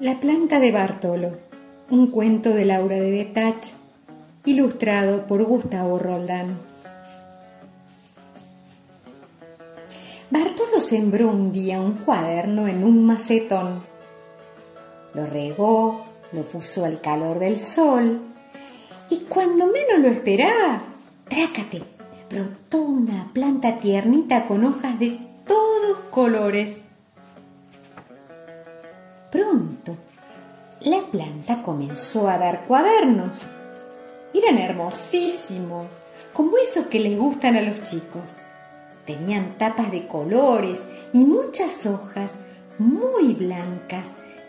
La planta de Bartolo, un cuento de Laura de Betach, ilustrado por Gustavo Roldán. Bartolo sembró un día un cuaderno en un macetón. Lo regó, lo puso al calor del sol y cuando menos lo esperaba, trácate, brotó una planta tiernita con hojas de todos colores. Pronto, la planta comenzó a dar cuadernos. Eran hermosísimos, como esos que les gustan a los chicos. Tenían tapas de colores y muchas hojas muy blancas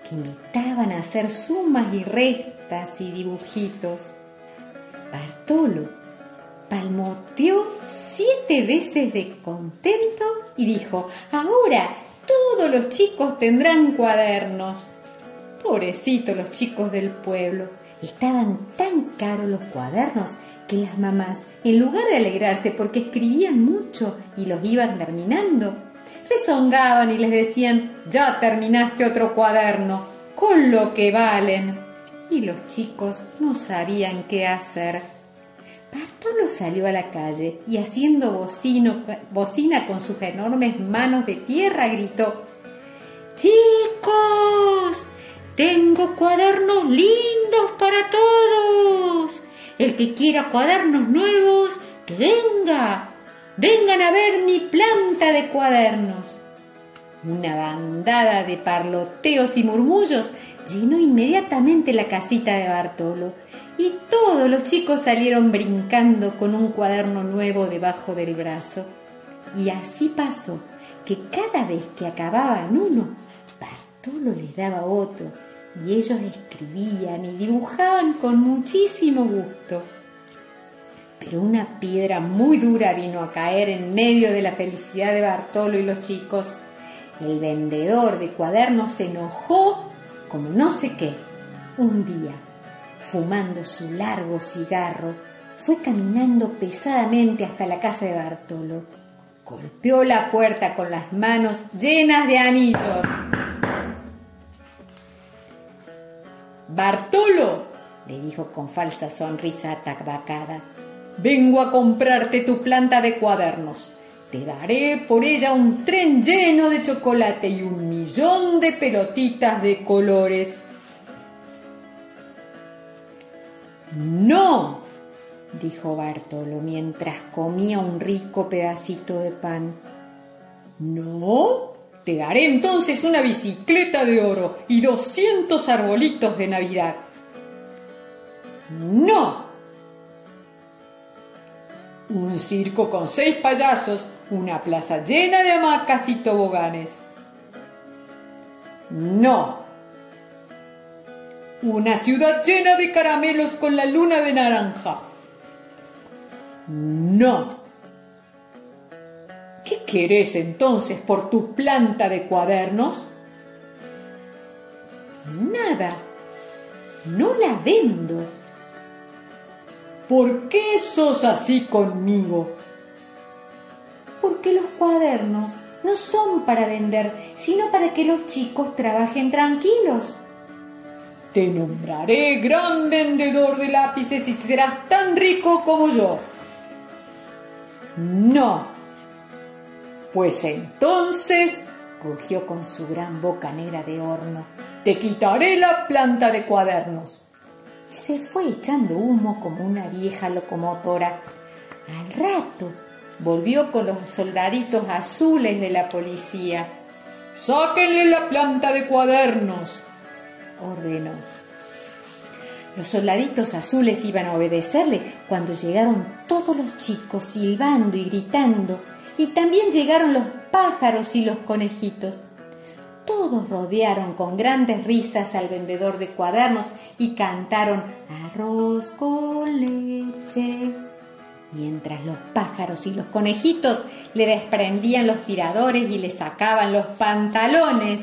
que invitaban a hacer sumas y restas y dibujitos. Bartolo palmoteó siete veces de contento y dijo, ahora todos los chicos tendrán cuadernos. Pobrecitos los chicos del pueblo. Estaban tan caros los cuadernos que las mamás, en lugar de alegrarse porque escribían mucho y los iban terminando, rezongaban y les decían, ya terminaste otro cuaderno, con lo que valen. Y los chicos no sabían qué hacer. Bartolo salió a la calle y haciendo bocina con sus enormes manos de tierra gritó, Chicos, tengo cuadernos lindos para todos. El que quiera cuadernos nuevos, que venga. Vengan a ver mi planta de cuadernos. Una bandada de parloteos y murmullos llenó inmediatamente la casita de Bartolo y todos los chicos salieron brincando con un cuaderno nuevo debajo del brazo. Y así pasó que cada vez que acababan uno, Bartolo les daba otro y ellos escribían y dibujaban con muchísimo gusto. Pero una piedra muy dura vino a caer en medio de la felicidad de Bartolo y los chicos. El vendedor de cuadernos se enojó como no sé qué. Un día fumando su largo cigarro, fue caminando pesadamente hasta la casa de Bartolo. Golpeó la puerta con las manos llenas de anillos. Bartolo, le dijo con falsa sonrisa atacbacada, vengo a comprarte tu planta de cuadernos. Te daré por ella un tren lleno de chocolate y un millón de pelotitas de colores. No, dijo Bartolo mientras comía un rico pedacito de pan. No, te daré entonces una bicicleta de oro y doscientos arbolitos de Navidad. No. Un circo con seis payasos, una plaza llena de hamacas y toboganes. No. Una ciudad llena de caramelos con la luna de naranja. No. ¿Qué querés entonces por tu planta de cuadernos? Nada. No la vendo. ¿Por qué sos así conmigo? Porque los cuadernos no son para vender, sino para que los chicos trabajen tranquilos. Te nombraré gran vendedor de lápices y serás tan rico como yo. No. Pues entonces, rugió con su gran boca negra de horno, te quitaré la planta de cuadernos. Y se fue echando humo como una vieja locomotora. Al rato volvió con los soldaditos azules de la policía. Sáquenle la planta de cuadernos, ordenó. Los soldaditos azules iban a obedecerle cuando llegaron todos los chicos silbando y gritando, y también llegaron los pájaros y los conejitos. Todos rodearon con grandes risas al vendedor de cuadernos y cantaron arroz con leche. Mientras los pájaros y los conejitos le desprendían los tiradores y le sacaban los pantalones.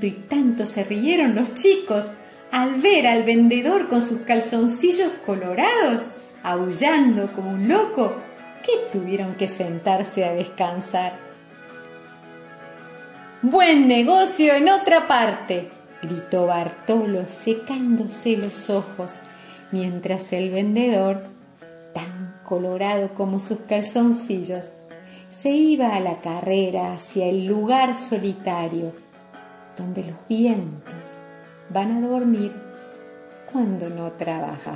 Y tanto se rieron los chicos al ver al vendedor con sus calzoncillos colorados, aullando como un loco, que tuvieron que sentarse a descansar. Buen negocio en otra parte, gritó Bartolo secándose los ojos, mientras el vendedor, tan colorado como sus calzoncillos, se iba a la carrera hacia el lugar solitario donde los vientos van a dormir cuando no trabajas.